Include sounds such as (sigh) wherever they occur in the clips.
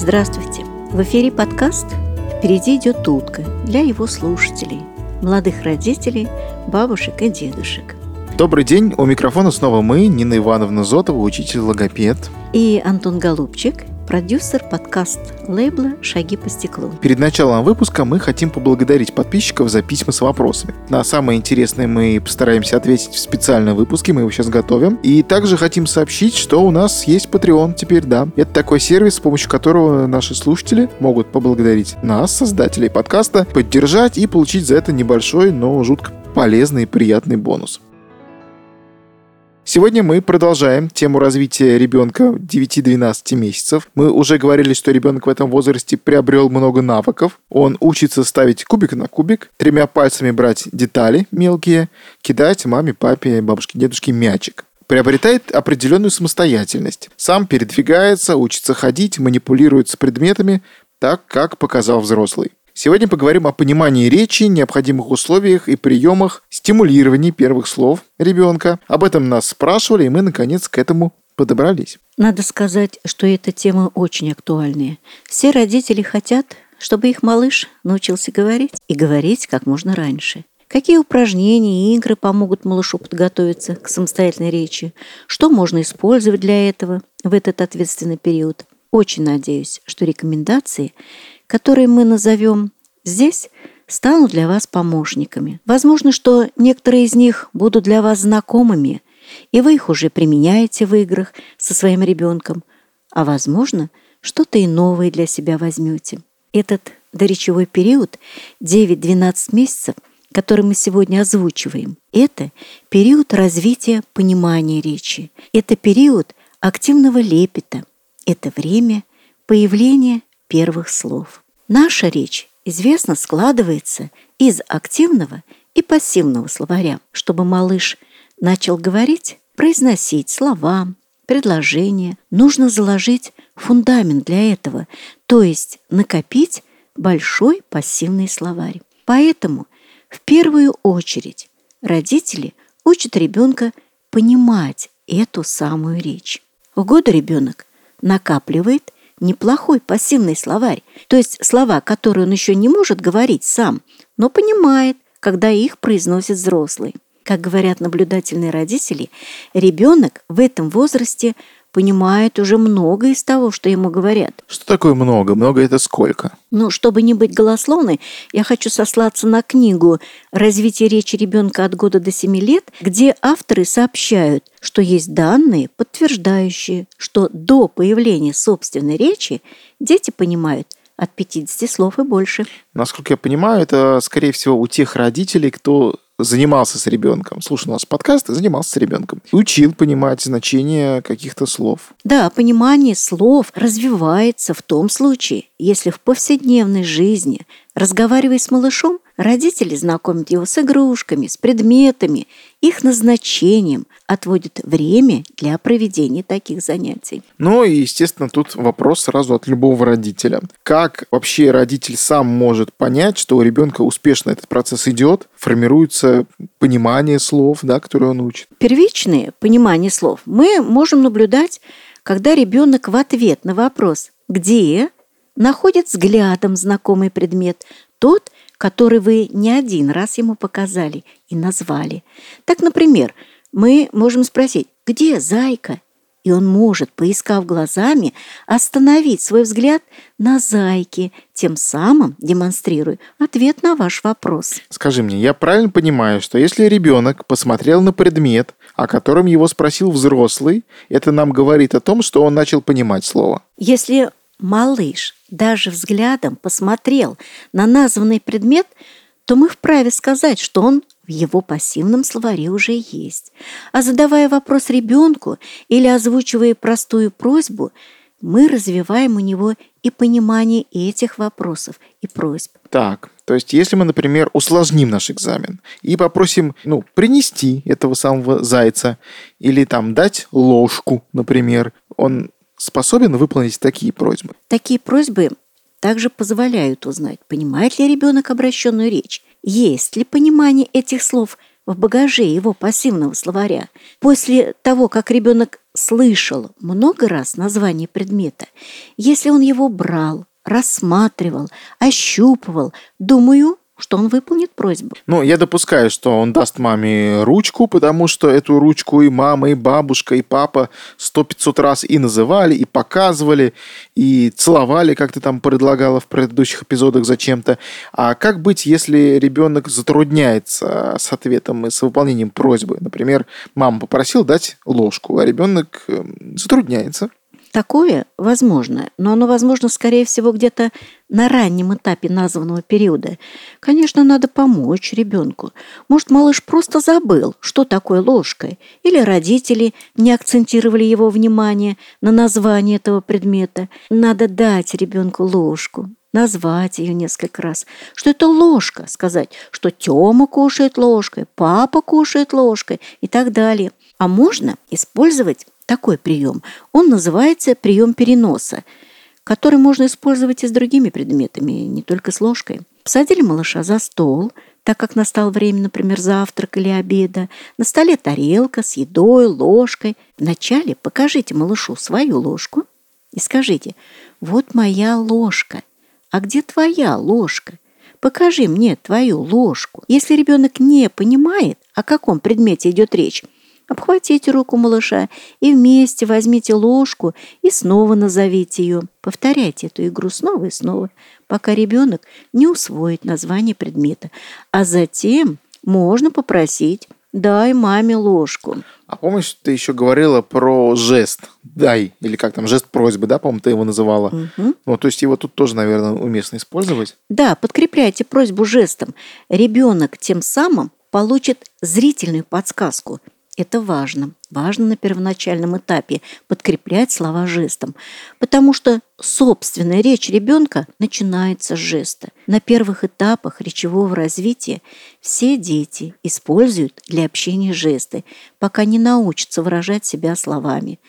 Здравствуйте! В эфире подкаст «Впереди идет утка» для его слушателей, молодых родителей, бабушек и дедушек. Добрый день, у микрофона снова мы, Нина Ивановна Зотова, учитель-логопед. И Антон Голубчик, продюсер подкаст лейбла «Шаги по стеклу». Перед началом выпуска мы хотим поблагодарить подписчиков за письма с вопросами. На самые интересные мы постараемся ответить в специальном выпуске, мы его сейчас готовим. И также хотим сообщить, что у нас есть Patreon теперь, да. Это такой сервис, с помощью которого наши слушатели могут поблагодарить нас, создателей подкаста, поддержать и получить за это небольшой, но жутко полезный и приятный бонус. Сегодня мы продолжаем тему развития ребенка 9-12 месяцев. Мы уже говорили, что ребенок в этом возрасте приобрел много навыков. Он учится ставить кубик на кубик, тремя пальцами брать детали мелкие, кидать маме, папе, бабушке, дедушке мячик приобретает определенную самостоятельность. Сам передвигается, учится ходить, манипулирует с предметами так, как показал взрослый. Сегодня поговорим о понимании речи, необходимых условиях и приемах стимулирования первых слов ребенка. Об этом нас спрашивали, и мы, наконец, к этому подобрались. Надо сказать, что эта тема очень актуальная. Все родители хотят, чтобы их малыш научился говорить и говорить как можно раньше. Какие упражнения и игры помогут малышу подготовиться к самостоятельной речи? Что можно использовать для этого в этот ответственный период? Очень надеюсь, что рекомендации которые мы назовем здесь, станут для вас помощниками. Возможно, что некоторые из них будут для вас знакомыми, и вы их уже применяете в играх со своим ребенком, а возможно, что-то и новое для себя возьмете. Этот доречевой период 9-12 месяцев, который мы сегодня озвучиваем, это период развития понимания речи, это период активного лепета, это время появления первых слов. Наша речь, известно, складывается из активного и пассивного словаря. Чтобы малыш начал говорить, произносить слова, предложения, нужно заложить фундамент для этого, то есть накопить большой пассивный словарь. Поэтому в первую очередь родители учат ребенка понимать эту самую речь. В годы ребенок накапливает неплохой пассивный словарь, то есть слова, которые он еще не может говорить сам, но понимает, когда их произносит взрослый. Как говорят наблюдательные родители, ребенок в этом возрасте – понимает уже много из того, что ему говорят. Что такое много? Много это сколько? Ну, чтобы не быть голословной, я хочу сослаться на книгу «Развитие речи ребенка от года до 7 лет», где авторы сообщают, что есть данные, подтверждающие, что до появления собственной речи дети понимают от 50 слов и больше. Насколько я понимаю, это, скорее всего, у тех родителей, кто занимался с ребенком, слушал нас подкаст и занимался с ребенком. Учил понимать значение каких-то слов. Да, понимание слов развивается в том случае, если в повседневной жизни, разговаривая с малышом, родители знакомят его с игрушками, с предметами, их назначением, отводят время для проведения таких занятий. Ну и, естественно, тут вопрос сразу от любого родителя. Как вообще родитель сам может понять, что у ребенка успешно этот процесс идет, формируется понимание слов, да, которые он учит? Первичное понимание слов мы можем наблюдать, когда ребенок в ответ на вопрос «где?» Находит взглядом знакомый предмет, тот, который вы не один раз ему показали и назвали. Так, например, мы можем спросить «Где зайка?» И он может, поискав глазами, остановить свой взгляд на зайке, тем самым демонстрируя ответ на ваш вопрос. Скажи мне, я правильно понимаю, что если ребенок посмотрел на предмет, о котором его спросил взрослый, это нам говорит о том, что он начал понимать слово? Если малыш даже взглядом посмотрел на названный предмет, то мы вправе сказать, что он в его пассивном словаре уже есть. А задавая вопрос ребенку или озвучивая простую просьбу, мы развиваем у него и понимание этих вопросов и просьб. Так, то есть если мы, например, усложним наш экзамен и попросим ну, принести этого самого зайца или там дать ложку, например, он способен выполнить такие просьбы? Такие просьбы также позволяют узнать, понимает ли ребенок обращенную речь, есть ли понимание этих слов в багаже его пассивного словаря. После того, как ребенок слышал много раз название предмета, если он его брал, рассматривал, ощупывал, думаю, что он выполнит просьбу. Ну, я допускаю, что он даст маме ручку, потому что эту ручку и мама, и бабушка, и папа сто пятьсот раз и называли, и показывали, и целовали, как ты там предлагала в предыдущих эпизодах зачем-то. А как быть, если ребенок затрудняется с ответом и с выполнением просьбы? Например, мама попросила дать ложку, а ребенок эм, затрудняется. Такое возможно, но оно возможно, скорее всего, где-то на раннем этапе названного периода. Конечно, надо помочь ребенку. Может, малыш просто забыл, что такое ложка, или родители не акцентировали его внимание на название этого предмета. Надо дать ребенку ложку, назвать ее несколько раз, что это ложка, сказать, что Тёма кушает ложкой, папа кушает ложкой и так далее. А можно использовать такой прием. Он называется прием переноса, который можно использовать и с другими предметами, не только с ложкой. Посадили малыша за стол, так как настало время, например, завтрака или обеда. На столе тарелка с едой, ложкой. Вначале покажите малышу свою ложку и скажите, вот моя ложка, а где твоя ложка? Покажи мне твою ложку. Если ребенок не понимает, о каком предмете идет речь, Обхватите руку малыша и вместе возьмите ложку и снова назовите ее. Повторяйте эту игру снова и снова, пока ребенок не усвоит название предмета. А затем можно попросить «дай маме ложку». А помнишь, ты еще говорила про жест «дай», или как там, жест просьбы, да, по-моему, ты его называла? Угу. Ну, то есть его тут тоже, наверное, уместно использовать? Да, подкрепляйте просьбу жестом. Ребенок тем самым получит зрительную подсказку – это важно. Важно на первоначальном этапе подкреплять слова жестом, потому что собственная речь ребенка начинается с жеста. На первых этапах речевого развития все дети используют для общения жесты, пока не научатся выражать себя словами.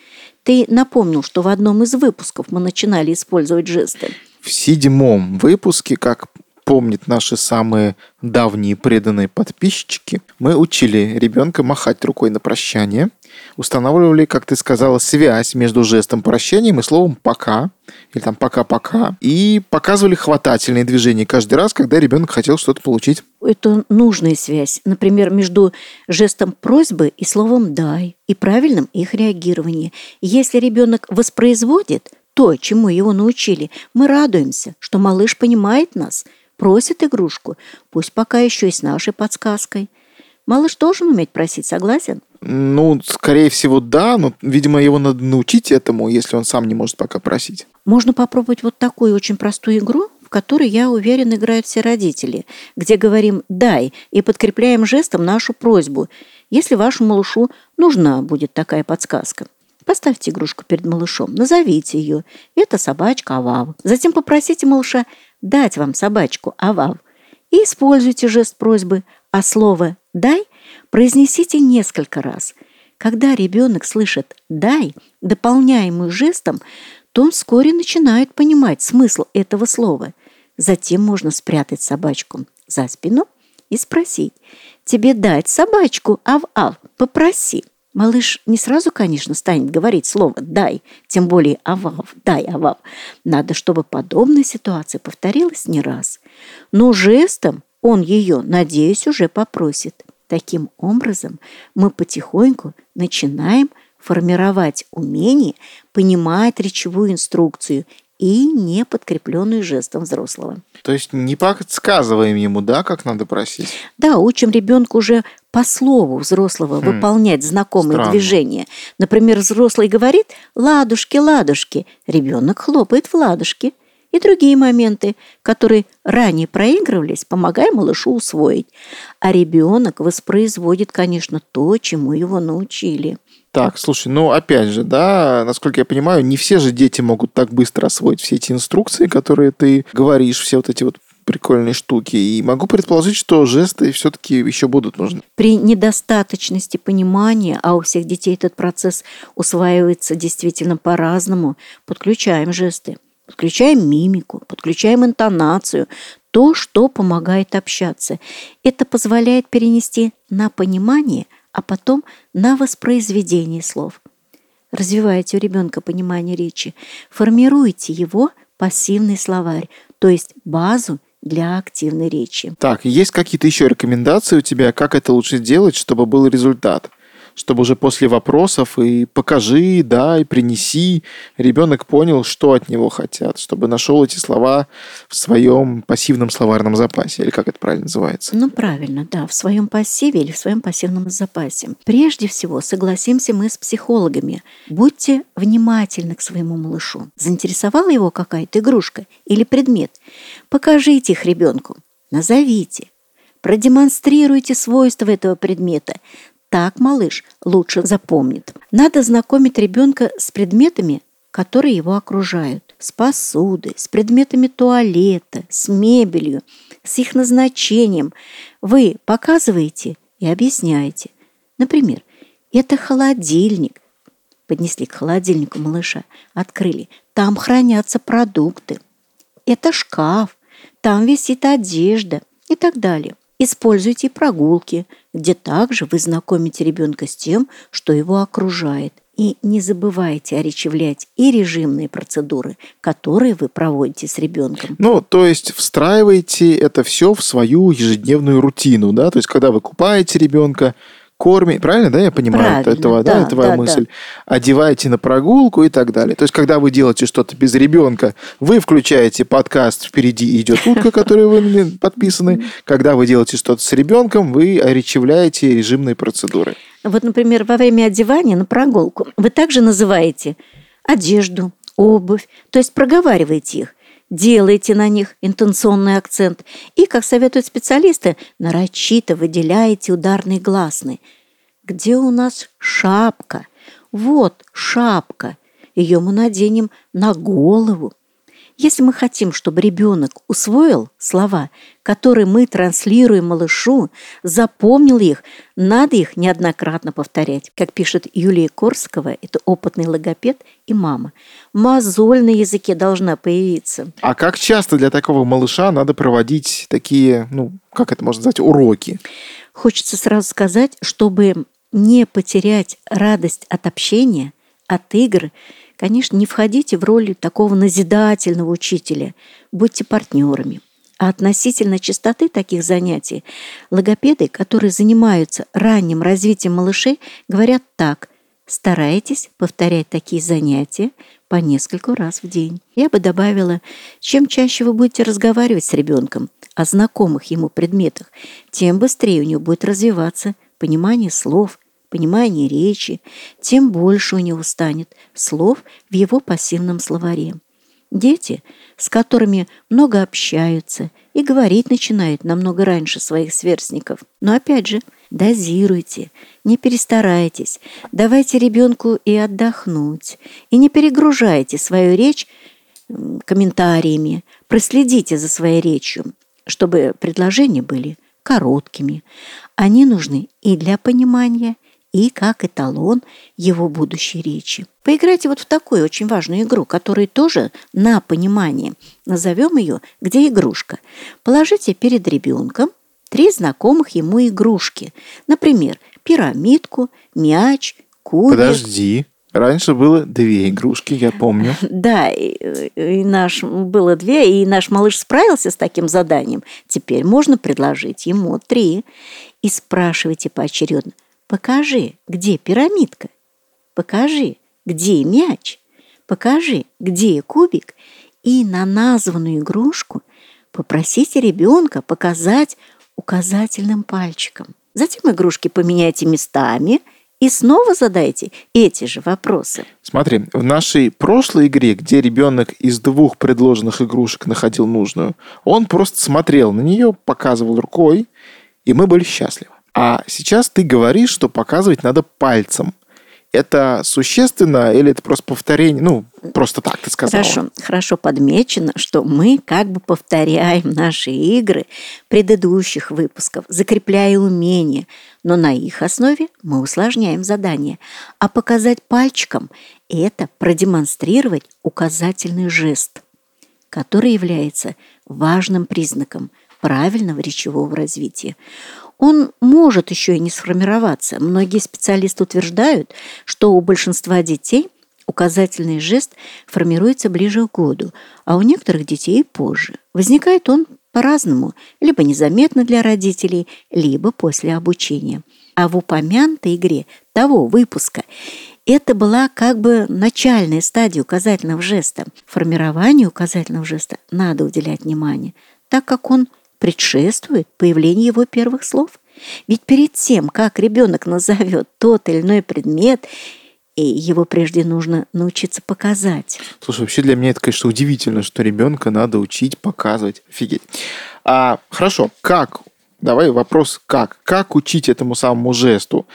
Ты напомнил, что в одном из выпусков мы начинали использовать жесты. В седьмом выпуске, как помнят наши самые давние преданные подписчики, мы учили ребенка махать рукой на прощание, устанавливали, как ты сказала, связь между жестом прощания и словом «пока», или там «пока-пока», и показывали хватательные движения каждый раз, когда ребенок хотел что-то получить. Это нужная связь, например, между жестом просьбы и словом «дай», и правильным их реагированием. Если ребенок воспроизводит то, чему его научили, мы радуемся, что малыш понимает нас – Просит игрушку, пусть пока еще и с нашей подсказкой. Малыш должен уметь просить, согласен? Ну, скорее всего, да, но, видимо, его надо научить этому, если он сам не может пока просить. Можно попробовать вот такую очень простую игру, в которой, я уверен, играют все родители, где говорим «дай» и подкрепляем жестом нашу просьбу, если вашему малышу нужна будет такая подсказка. Поставьте игрушку перед малышом, назовите ее. Это собачка Авав. Затем попросите малыша дать вам собачку Авав и используйте жест просьбы, а слово «дай» произнесите несколько раз. Когда ребенок слышит «дай», дополняемую жестом, то он вскоре начинает понимать смысл этого слова. Затем можно спрятать собачку за спину и спросить «Тебе дать собачку, ав-ав? Попроси». Малыш не сразу, конечно, станет говорить слово «дай», тем более «авав», «дай, авав». Надо, чтобы подобная ситуация повторилась не раз. Но жестом он ее, надеюсь, уже попросит. Таким образом, мы потихоньку начинаем формировать умение понимать речевую инструкцию и не подкрепленную жестом взрослого. То есть не подсказываем ему, да, как надо просить? Да, учим ребенку уже по слову взрослого хм, выполнять знакомые странно. движения. Например, взрослый говорит «ладушки, ладушки», ребенок хлопает в ладушки. И другие моменты, которые ранее проигрывались, помогая малышу усвоить. А ребенок воспроизводит, конечно, то, чему его научили. Так, слушай, ну опять же, да, насколько я понимаю, не все же дети могут так быстро освоить все эти инструкции, которые ты говоришь, все вот эти вот прикольные штуки. И могу предположить, что жесты все-таки еще будут нужны. При недостаточности понимания, а у всех детей этот процесс усваивается действительно по-разному, подключаем жесты. Подключаем мимику, подключаем интонацию, то, что помогает общаться. Это позволяет перенести на понимание, а потом на воспроизведение слов. Развивайте у ребенка понимание речи, формируйте его пассивный словарь, то есть базу для активной речи. Так, есть какие-то еще рекомендации у тебя, как это лучше сделать, чтобы был результат? Чтобы уже после вопросов и покажи, да, и принеси, ребенок понял, что от него хотят, чтобы нашел эти слова в своем пассивном словарном запасе, или как это правильно называется? Ну, правильно, да, в своем пассиве или в своем пассивном запасе. Прежде всего, согласимся мы с психологами, будьте внимательны к своему малышу. Заинтересовала его какая-то игрушка или предмет? Покажите их ребенку, назовите, продемонстрируйте свойства этого предмета, так малыш лучше запомнит. Надо знакомить ребенка с предметами, которые его окружают. С посудой, с предметами туалета, с мебелью, с их назначением. Вы показываете и объясняете. Например, это холодильник. Поднесли к холодильнику малыша, открыли. Там хранятся продукты. Это шкаф. Там висит одежда и так далее. Используйте прогулки, где также вы знакомите ребенка с тем, что его окружает. И не забывайте оречевлять и режимные процедуры, которые вы проводите с ребенком. Ну, то есть встраивайте это все в свою ежедневную рутину, да? То есть, когда вы купаете ребенка, кормите, правильно, да, я понимаю, правильно, этого, да, да, это твоя да, мысль, да. одеваете на прогулку и так далее. То есть, когда вы делаете что-то без ребенка, вы включаете подкаст «Впереди идет утка», (laughs) который вы подписаны. Когда вы делаете что-то с ребенком, вы оречевляете режимные процедуры. Вот, например, во время одевания на прогулку вы также называете одежду, обувь, то есть проговариваете их делайте на них интенционный акцент и, как советуют специалисты, нарочито выделяете ударный гласный. Где у нас шапка? Вот шапка. Ее мы наденем на голову. Если мы хотим, чтобы ребенок усвоил слова, которые мы транслируем малышу, запомнил их, надо их неоднократно повторять. Как пишет Юлия Корского, это опытный логопед и мама. Мозоль на языке должна появиться. А как часто для такого малыша надо проводить такие, ну, как это можно сказать, уроки? Хочется сразу сказать, чтобы не потерять радость от общения, от игр, Конечно, не входите в роль такого назидательного учителя, будьте партнерами. А относительно частоты таких занятий, логопеды, которые занимаются ранним развитием малышей, говорят так – старайтесь повторять такие занятия по нескольку раз в день. Я бы добавила, чем чаще вы будете разговаривать с ребенком о знакомых ему предметах, тем быстрее у него будет развиваться понимание слов, понимание речи, тем больше у него станет слов в его пассивном словаре. Дети, с которыми много общаются и говорить начинают намного раньше своих сверстников. Но опять же, дозируйте, не перестарайтесь, давайте ребенку и отдохнуть, и не перегружайте свою речь комментариями, проследите за своей речью, чтобы предложения были короткими. Они нужны и для понимания, и как эталон его будущей речи. Поиграйте вот в такую очень важную игру, которая тоже на понимание. Назовем ее «Где игрушка?». Положите перед ребенком три знакомых ему игрушки. Например, пирамидку, мяч, кубик. Подожди. Раньше было две игрушки, я помню. (laughs) Да, и, и наш было две, и наш малыш справился с таким заданием. Теперь можно предложить ему три. И спрашивайте поочередно – Покажи, где пирамидка. Покажи, где мяч. Покажи, где кубик. И на названную игрушку попросите ребенка показать указательным пальчиком. Затем игрушки поменяйте местами и снова задайте эти же вопросы. Смотри, в нашей прошлой игре, где ребенок из двух предложенных игрушек находил нужную, он просто смотрел на нее, показывал рукой, и мы были счастливы. А сейчас ты говоришь, что показывать надо пальцем. Это существенно или это просто повторение? Ну, просто так ты сказала. Хорошо, хорошо подмечено, что мы как бы повторяем наши игры предыдущих выпусков, закрепляя умения, но на их основе мы усложняем задание. А показать пальчиком – это продемонстрировать указательный жест. который является важным признаком правильного речевого развития. Он может еще и не сформироваться. Многие специалисты утверждают, что у большинства детей указательный жест формируется ближе к году, а у некоторых детей позже. Возникает он по-разному, либо незаметно для родителей, либо после обучения. А в упомянутой игре того выпуска это была как бы начальная стадия указательного жеста. Формированию указательного жеста надо уделять внимание, так как он предшествует появлению его первых слов. Ведь перед тем, как ребенок назовет тот или иной предмет, и его прежде нужно научиться показать. Слушай, вообще для меня это, конечно, удивительно, что ребенка надо учить показывать. Офигеть. А, хорошо, как? Давай вопрос как? Как учить этому самому жесту?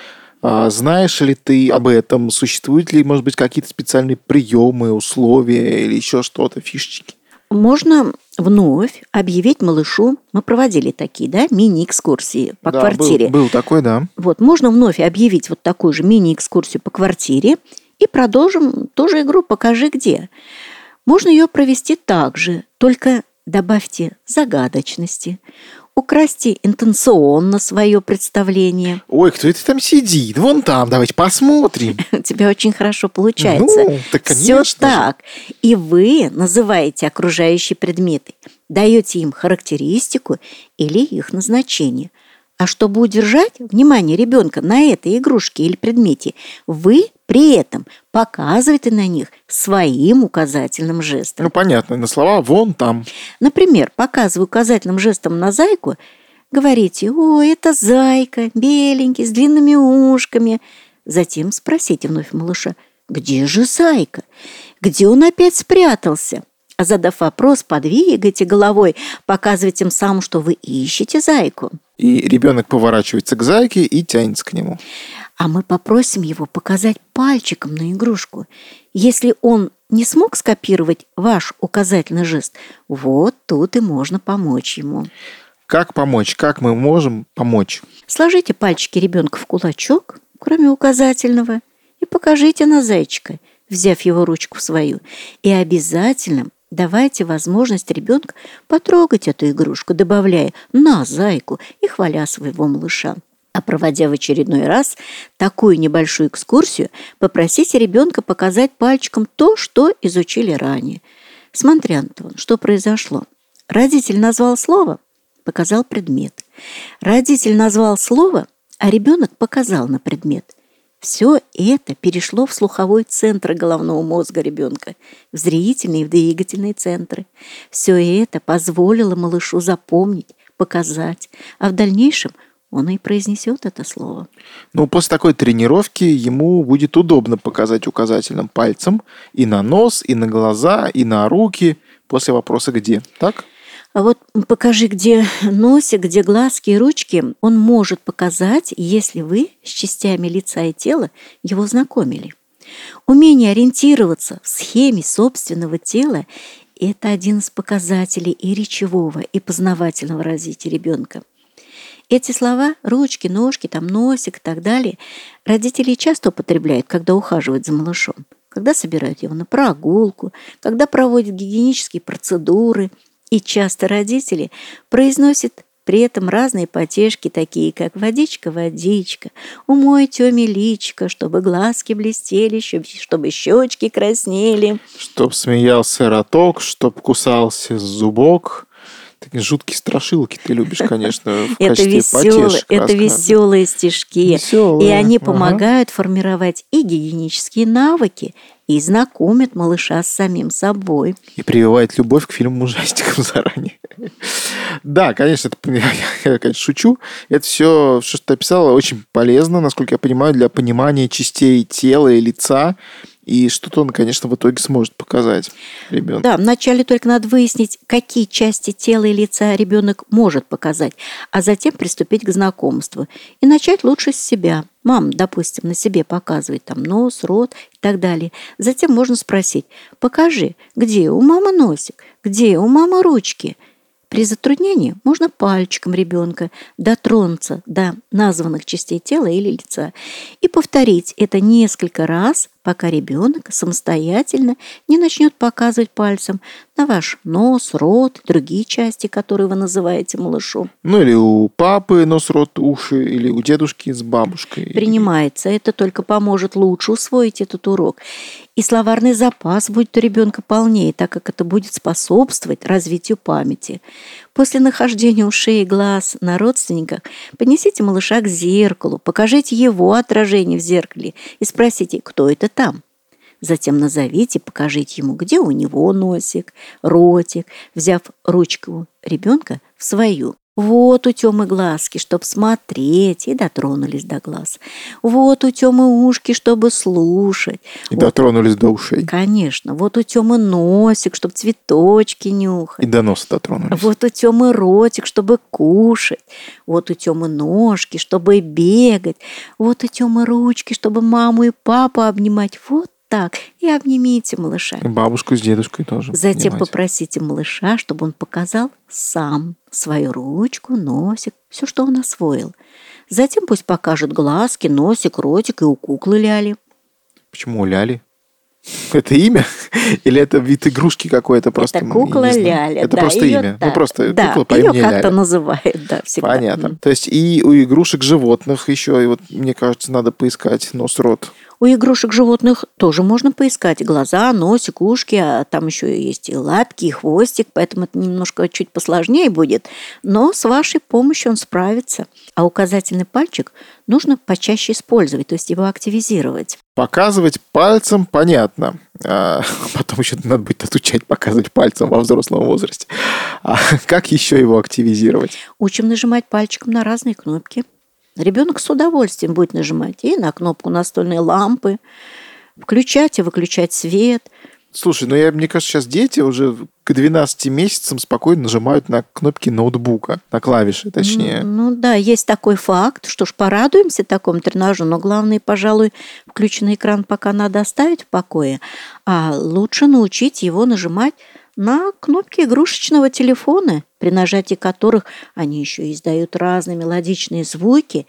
А, знаешь ли ты об этом? Существуют ли, может быть, какие-то специальные приемы, условия или еще что-то, фишечки? Можно вновь объявить малышу, мы проводили такие, да, мини-экскурсии по да, квартире. Был, был такой, да. Вот, можно вновь объявить вот такую же мини-экскурсию по квартире и продолжим ту же игру «Покажи где». Можно ее провести так же, только добавьте загадочности украсьте интенционно свое представление. Ой, кто это там сидит? Вон там, давайте посмотрим. (laughs) У тебя очень хорошо получается. Ну, так, конечно. Все так. И вы называете окружающие предметы, даете им характеристику или их назначение – а чтобы удержать внимание ребенка на этой игрушке или предмете, вы при этом показываете на них своим указательным жестом. Ну, понятно, на слова «вон там». Например, показывая указательным жестом на зайку, говорите «О, это зайка, беленький, с длинными ушками». Затем спросите вновь малыша «Где же зайка? Где он опять спрятался?» А задав вопрос, подвигайте головой, показывая тем самым, что вы ищете зайку. И ребенок поворачивается к зайке и тянется к нему. А мы попросим его показать пальчиком на игрушку. Если он не смог скопировать ваш указательный жест, вот тут и можно помочь ему. Как помочь? Как мы можем помочь? Сложите пальчики ребенка в кулачок, кроме указательного, и покажите на зайчика, взяв его ручку в свою. И обязательно Давайте возможность ребенка потрогать эту игрушку, добавляя «на, зайку» и хваля своего малыша. А проводя в очередной раз такую небольшую экскурсию, попросите ребенка показать пальчиком то, что изучили ранее. Смотри, Антон, что произошло. Родитель назвал слово, показал предмет. Родитель назвал слово, а ребенок показал на предмет. Все это перешло в слуховой центр головного мозга ребенка, в зрительные и в двигательные центры. Все это позволило малышу запомнить, показать, а в дальнейшем он и произнесет это слово. Ну, после такой тренировки ему будет удобно показать указательным пальцем и на нос, и на глаза, и на руки после вопроса «где?». Так? А вот покажи, где носик, где глазки и ручки, он может показать, если вы с частями лица и тела его знакомили. Умение ориентироваться в схеме собственного тела – это один из показателей и речевого, и познавательного развития ребенка. Эти слова – ручки, ножки, там, носик и так далее – родители часто употребляют, когда ухаживают за малышом, когда собирают его на прогулку, когда проводят гигиенические процедуры – и часто родители произносят при этом разные потешки, такие как «водичка, водичка», «умой Тёме личка», чтобы глазки блестели, чтобы щечки краснели. Чтоб смеялся роток, чтоб кусался зубок. Такие жуткие страшилки ты любишь, (laughs) конечно, в это веселые, Это веселые стишки. Веселые. И они помогают формировать и гигиенические навыки, и знакомит малыша с самим собой. И прививает любовь к фильмам ужастикам заранее. Да, конечно, это, я, конечно, шучу. Это все, что ты описала, очень полезно, насколько я понимаю, для понимания частей тела и лица и что-то он, конечно, в итоге сможет показать ребенку. Да, вначале только надо выяснить, какие части тела и лица ребенок может показать, а затем приступить к знакомству. И начать лучше с себя. Мам, допустим, на себе показывает там нос, рот и так далее. Затем можно спросить, покажи, где у мамы носик, где у мамы ручки. При затруднении можно пальчиком ребенка дотронуться до названных частей тела или лица и повторить это несколько раз, пока ребенок самостоятельно не начнет показывать пальцем на ваш нос, рот, другие части, которые вы называете малышом. Ну или у папы нос, рот, уши, или у дедушки с бабушкой. Принимается. Это только поможет лучше усвоить этот урок. И словарный запас будет у ребенка полнее, так как это будет способствовать развитию памяти. После нахождения ушей и глаз на родственниках поднесите малыша к зеркалу, покажите его отражение в зеркале и спросите, кто это там. Затем назовите, покажите ему, где у него носик, ротик, взяв ручку ребенка в свою. Вот у Тёмы глазки, чтоб смотреть, и дотронулись до глаз. Вот у Тёмы ушки, чтобы слушать. И вот, дотронулись до ушей. Конечно. Вот у Тёмы носик, чтобы цветочки нюхать. И до носа дотронулись. Вот у Тёмы ротик, чтобы кушать. Вот у Тёмы ножки, чтобы бегать. Вот у Тёмы ручки, чтобы маму и папу обнимать. Вот так и обнимите малыша. И бабушку с дедушкой тоже. Затем понимаете. попросите малыша, чтобы он показал сам свою ручку, носик, все, что он освоил. Затем пусть покажет глазки, носик, ротик и у куклы Ляли. Почему ляли? Это имя? (laughs) Или это вид игрушки какой-то просто? Это кукла. Ляля. Это да, просто имя. Ну так. просто да, кукла по имени как-то Ляля. называют, да, всегда. Понятно. М. То есть и у игрушек животных еще, и вот мне кажется, надо поискать нос, рот. У игрушек животных тоже можно поискать глаза, носик, ушки, а там еще есть и лапки, и хвостик, поэтому это немножко чуть посложнее будет, но с вашей помощью он справится. А указательный пальчик нужно почаще использовать, то есть его активизировать. Показывать пальцем понятно. А, (laughs) потом еще надо будет отучать показывать пальцем во взрослом возрасте. А (laughs) как еще его активизировать? Учим нажимать пальчиком на разные кнопки. Ребенок с удовольствием будет нажимать и на кнопку настольной лампы, включать и выключать свет. Слушай, ну я, мне кажется, сейчас дети уже к 12 месяцам спокойно нажимают на кнопки ноутбука, на клавиши, точнее. Ну, ну да, есть такой факт. Что ж, порадуемся такому тренажу, но главное, пожалуй, включенный экран пока надо оставить в покое, а лучше научить его нажимать на кнопки игрушечного телефона, при нажатии которых они еще издают разные мелодичные звуки.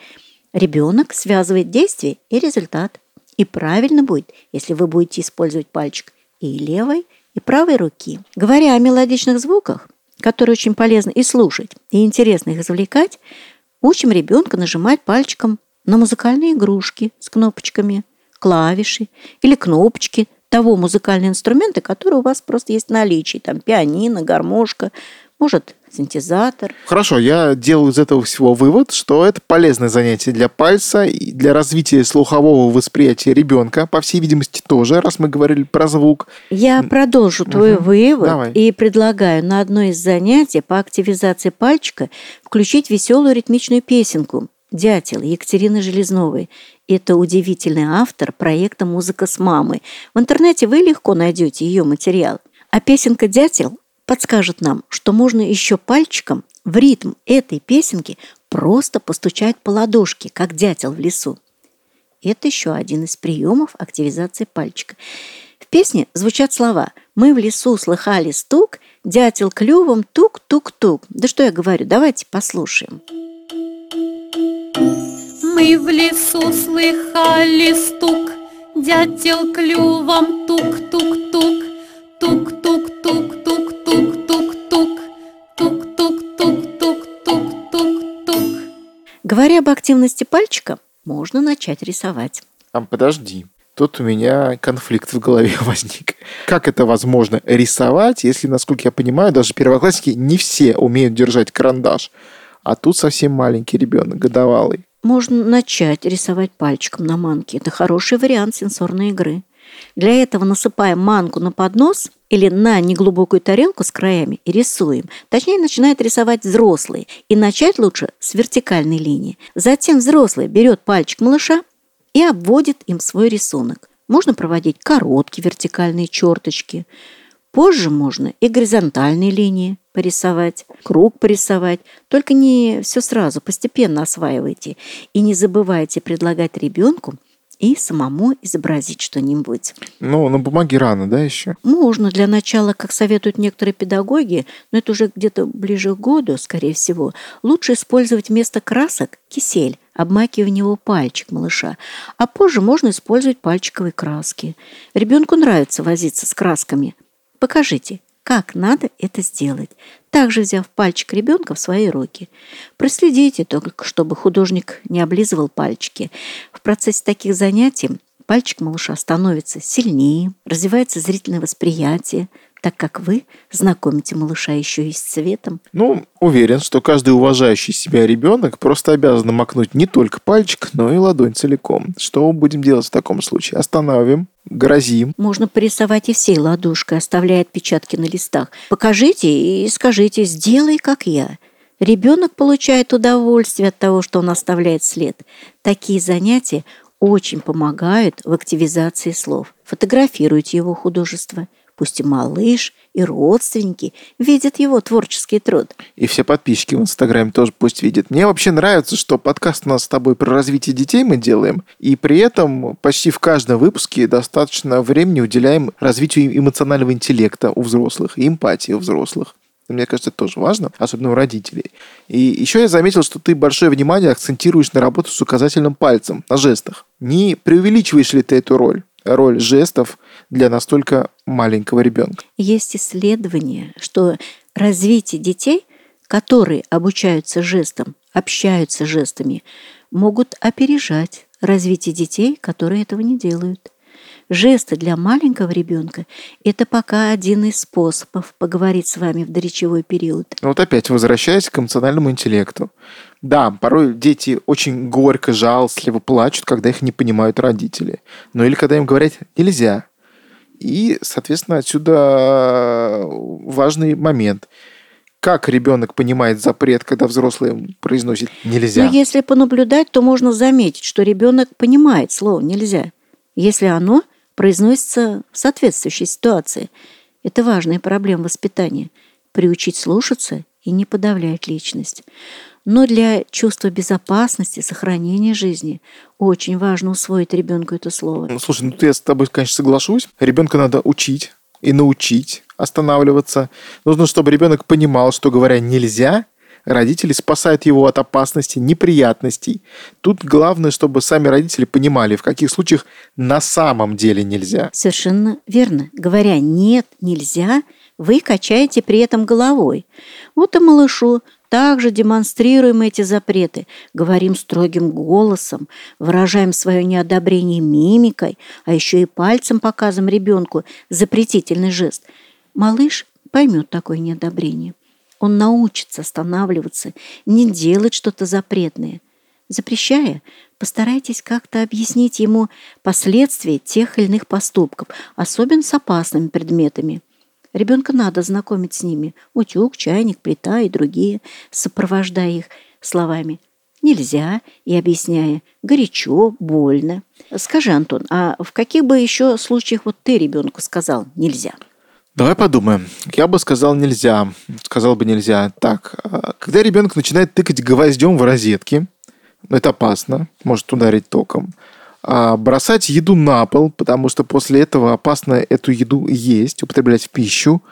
Ребенок связывает действие и результат. И правильно будет, если вы будете использовать пальчик и левой, и правой руки. Говоря о мелодичных звуках, которые очень полезно и слушать, и интересно их извлекать, учим ребенка нажимать пальчиком на музыкальные игрушки с кнопочками, клавиши или кнопочки того музыкального инструмента, который у вас просто есть в наличии. Там пианино, гармошка, может, синтезатор. Хорошо, я делаю из этого всего вывод, что это полезное занятие для пальца и для развития слухового восприятия ребенка, по всей видимости, тоже, раз мы говорили про звук. Я продолжу твой Мгм. вывод Давай. и предлагаю на одно из занятий по активизации пальчика включить веселую ритмичную песенку «Дятел» Екатерины Железновой. Это удивительный автор проекта «Музыка с мамой». В интернете вы легко найдете ее материал. А песенка «Дятел» подскажет нам, что можно еще пальчиком в ритм этой песенки просто постучать по ладошке, как дятел в лесу. Это еще один из приемов активизации пальчика. В песне звучат слова «Мы в лесу слыхали стук, дятел клювом тук-тук-тук». Да что я говорю, давайте послушаем. Мы в лесу слыхали стук, Дятел клювом тук-тук-тук, тук-тук-тук-тук-тук-тук, тук-тук-тук-тук-тук-тук-тук. Говоря об активности пальчика, можно начать рисовать. А подожди, тут у меня конфликт в голове (laughs) возник. Как это возможно рисовать, если, насколько я понимаю, даже первоклассники не все умеют держать карандаш, а тут совсем маленький ребенок, годовалый. Можно начать рисовать пальчиком на манке. Это хороший вариант сенсорной игры. Для этого насыпаем манку на поднос или на неглубокую тарелку с краями и рисуем. Точнее, начинает рисовать взрослый. И начать лучше с вертикальной линии. Затем взрослый берет пальчик малыша и обводит им свой рисунок. Можно проводить короткие вертикальные черточки. Позже можно и горизонтальные линии порисовать, круг порисовать. Только не все сразу, постепенно осваивайте. И не забывайте предлагать ребенку и самому изобразить что-нибудь. Ну, на бумаге рано, да, еще? Можно для начала, как советуют некоторые педагоги, но это уже где-то ближе к году, скорее всего, лучше использовать вместо красок кисель, обмакивая в него пальчик малыша, а позже можно использовать пальчиковые краски. Ребенку нравится возиться с красками. Покажите, как надо это сделать, также взяв пальчик ребенка в свои руки. Проследите только, чтобы художник не облизывал пальчики. В процессе таких занятий пальчик малыша становится сильнее, развивается зрительное восприятие, так как вы знакомите малыша еще и с цветом. Ну, уверен, что каждый уважающий себя ребенок просто обязан макнуть не только пальчик, но и ладонь целиком. Что будем делать в таком случае? Останавливаем, грозим. Можно порисовать и всей ладошкой, оставляя отпечатки на листах. Покажите и скажите «сделай, как я». Ребенок получает удовольствие от того, что он оставляет след. Такие занятия очень помогают в активизации слов. Фотографируйте его художество. Пусть и малыш, и родственники видят его творческий труд. И все подписчики в Инстаграме тоже пусть видят. Мне вообще нравится, что подкаст у нас с тобой про развитие детей мы делаем, и при этом почти в каждом выпуске достаточно времени уделяем развитию эмоционального интеллекта у взрослых и эмпатии у взрослых. Мне кажется, это тоже важно, особенно у родителей. И еще я заметил, что ты большое внимание акцентируешь на работу с указательным пальцем, на жестах. Не преувеличиваешь ли ты эту роль? Роль жестов для настолько маленького ребенка. Есть исследование, что развитие детей, которые обучаются жестам, общаются жестами, могут опережать развитие детей, которые этого не делают. Жесты для маленького ребенка – это пока один из способов поговорить с вами в доречевой период. Вот опять возвращаясь к эмоциональному интеллекту. Да, порой дети очень горько, жалостливо плачут, когда их не понимают родители. Ну или когда им говорят «нельзя». И, соответственно, отсюда важный момент – как ребенок понимает запрет, когда взрослый произносит нельзя? Но если понаблюдать, то можно заметить, что ребенок понимает слово нельзя, если оно произносится в соответствующей ситуации. Это важная проблема воспитания – приучить слушаться и не подавлять личность. Но для чувства безопасности, сохранения жизни очень важно усвоить ребенку это слово. Ну, слушай, ну я с тобой, конечно, соглашусь. Ребенка надо учить и научить останавливаться. Нужно, чтобы ребенок понимал, что говоря нельзя, родители спасают его от опасностей, неприятностей. Тут главное, чтобы сами родители понимали, в каких случаях на самом деле нельзя. Совершенно верно. Говоря «нет, нельзя», вы качаете при этом головой. Вот и малышу также демонстрируем эти запреты, говорим строгим голосом, выражаем свое неодобрение мимикой, а еще и пальцем показываем ребенку запретительный жест. Малыш поймет такое неодобрение. Он научится останавливаться, не делать что-то запретное. Запрещая, постарайтесь как-то объяснить ему последствия тех или иных поступков, особенно с опасными предметами. Ребенка надо знакомить с ними. Утюг, чайник, плита и другие, сопровождая их словами «нельзя» и объясняя «горячо», «больно». Скажи, Антон, а в каких бы еще случаях вот ты ребенку сказал «нельзя»? Давай подумаем. Я бы сказал нельзя. Сказал бы нельзя. Так, а, когда ребенок начинает тыкать гвоздем в розетки, это опасно, может ударить током. А бросать еду на пол, потому что после этого опасно эту еду есть, употреблять в пищу.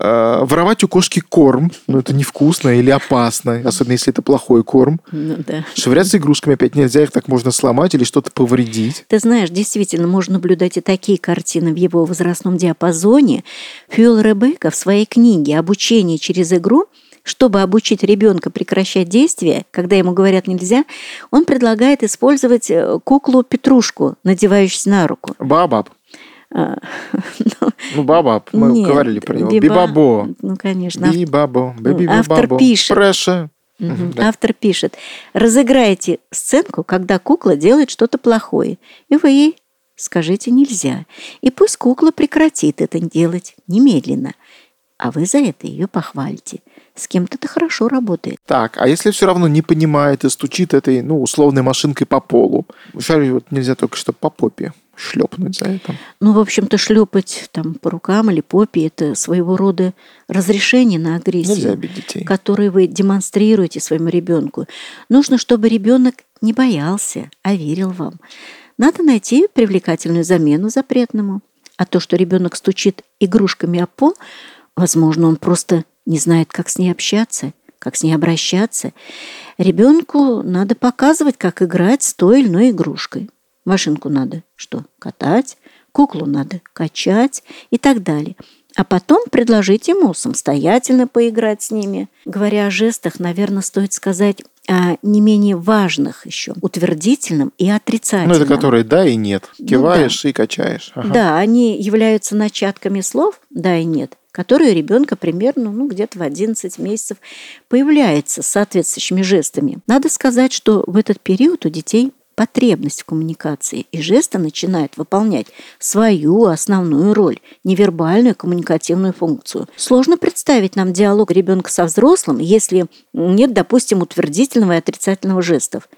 Э, воровать у кошки корм, ну это невкусно или опасно, особенно если это плохой корм. Ну, да. Швыряться игрушками опять нельзя, их так можно сломать или что-то повредить. Ты знаешь, действительно, можно наблюдать и такие картины в его возрастном диапазоне. Фьюл Ребекка в своей книге «Обучение через игру» Чтобы обучить ребенка прекращать действия, когда ему говорят нельзя, он предлагает использовать э, куклу Петрушку, надевающуюся на руку. Бабаб. А, ну, ну, Бабаб, мы Нет, говорили про него. Биба- Бибабо. Ну, конечно. Бибабо. Ну, Биби автор пишет. Преша. Мгм. да. Автор пишет, разыграйте сценку, когда кукла делает что-то плохое, и вы ей скажите нельзя. И пусть кукла прекратит это делать немедленно, а вы за это ее похвалите. С кем-то это хорошо работает. Так, а если все равно не понимает и стучит этой, ну, условной машинкой по полу? Шарю вот нельзя только что по попе шлепнуть за это. Ну, в общем-то, шлепать там по рукам или попе – это своего рода разрешение на агрессию. Которые вы демонстрируете своему ребенку. Нужно, чтобы ребенок не боялся, а верил вам. Надо найти привлекательную замену запретному. А то, что ребенок стучит игрушками о пол, возможно, он просто не знает, как с ней общаться, как с ней обращаться. Ребенку надо показывать, как играть с той или иной игрушкой. Машинку надо что? Катать, куклу надо качать и так далее. А потом предложить ему самостоятельно поиграть с ними. Говоря о жестах, наверное, стоит сказать о не менее важных еще, утвердительном и отрицательном. Ну, это которые да и нет. Киваешь ну, да. и качаешь. Ага. Да, они являются начатками слов «да» и «нет», которые у ребенка примерно ну, где-то в 11 месяцев появляются с соответствующими жестами. Надо сказать, что в этот период у детей потребность в коммуникации, и жесты начинают выполнять свою основную роль – невербальную коммуникативную функцию. Сложно представить нам диалог ребенка со взрослым, если нет, допустим, утвердительного и отрицательного жестов.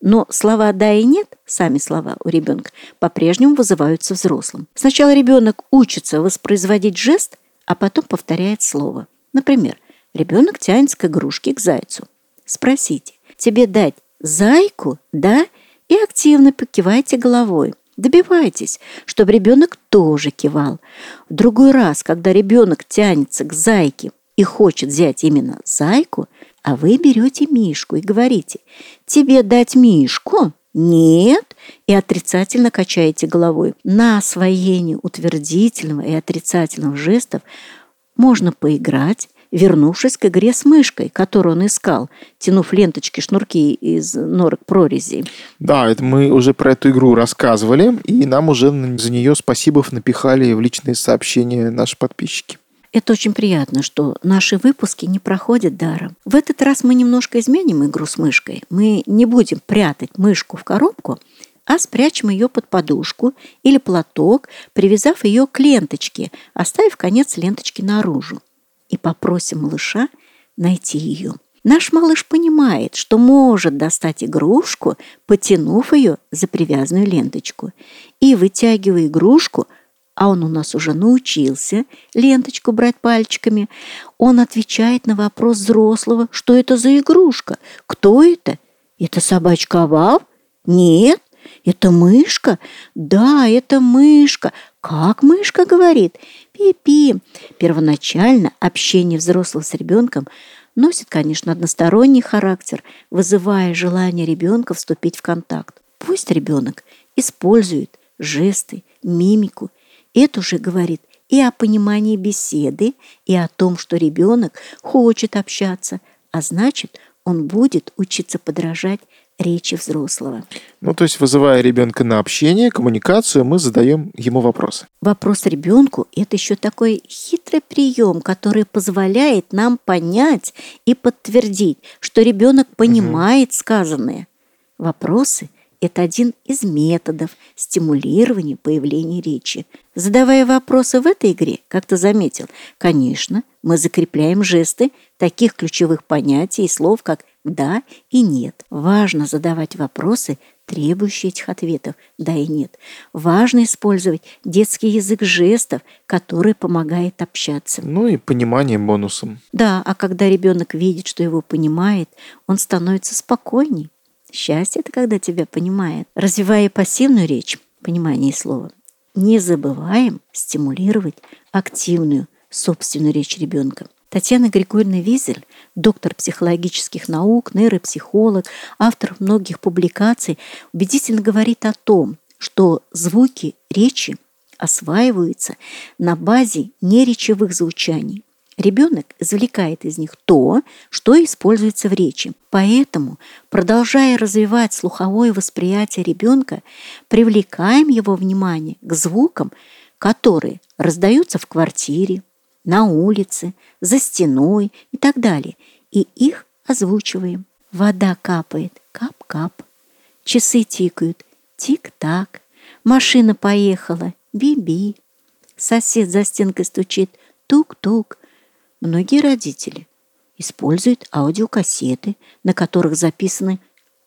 Но слова «да» и «нет», сами слова у ребенка, по-прежнему вызываются взрослым. Сначала ребенок учится воспроизводить жест, а потом повторяет слово. Например, ребенок тянется к игрушке, к зайцу. Спросите, тебе дать зайку, да и активно покивайте головой. Добивайтесь, чтобы ребенок тоже кивал. В другой раз, когда ребенок тянется к зайке и хочет взять именно зайку, а вы берете мишку и говорите «Тебе дать мишку?» «Нет» и отрицательно качаете головой. На освоение утвердительного и отрицательного жестов можно поиграть, вернувшись к игре с мышкой, которую он искал, тянув ленточки, шнурки из норок прорези. Да, это мы уже про эту игру рассказывали, и нам уже за нее спасибо напихали в личные сообщения наши подписчики. Это очень приятно, что наши выпуски не проходят даром. В этот раз мы немножко изменим игру с мышкой. Мы не будем прятать мышку в коробку, а спрячем ее под подушку или платок, привязав ее к ленточке, оставив конец ленточки наружу и попросим малыша найти ее. Наш малыш понимает, что может достать игрушку, потянув ее за привязанную ленточку. И, вытягивая игрушку, а он у нас уже научился ленточку брать пальчиками, он отвечает на вопрос взрослого, что это за игрушка, кто это? Это собачка Вав? Нет, это мышка? Да, это мышка. Как мышка говорит? Пи-пи. Первоначально общение взрослого с ребенком носит, конечно, односторонний характер, вызывая желание ребенка вступить в контакт. Пусть ребенок использует жесты, мимику. Это уже говорит и о понимании беседы, и о том, что ребенок хочет общаться, а значит, он будет учиться подражать речи взрослого. Ну, то есть, вызывая ребенка на общение, коммуникацию, мы задаем ему вопросы. Вопрос ребенку – это еще такой хитрый прием, который позволяет нам понять и подтвердить, что ребенок понимает угу. сказанное. Вопросы – это один из методов стимулирования появления речи. Задавая вопросы в этой игре, как ты заметил, конечно, мы закрепляем жесты таких ключевых понятий и слов, как «да» и «нет». Важно задавать вопросы, требующие этих ответов «да» и «нет». Важно использовать детский язык жестов, который помогает общаться. Ну и понимание бонусом. Да, а когда ребенок видит, что его понимает, он становится спокойней. Счастье – это когда тебя понимает. Развивая пассивную речь, понимание слова, не забываем стимулировать активную собственную речь ребенка. Татьяна Григорьевна Визель, доктор психологических наук, нейропсихолог, автор многих публикаций, убедительно говорит о том, что звуки речи осваиваются на базе неречевых звучаний. Ребенок извлекает из них то, что используется в речи. Поэтому, продолжая развивать слуховое восприятие ребенка, привлекаем его внимание к звукам, которые раздаются в квартире, на улице, за стеной и так далее. И их озвучиваем. Вода капает, кап-кап. Часы тикают, тик-так. Машина поехала, би-би. Сосед за стенкой стучит, тук-тук. Многие родители используют аудиокассеты, на которых записаны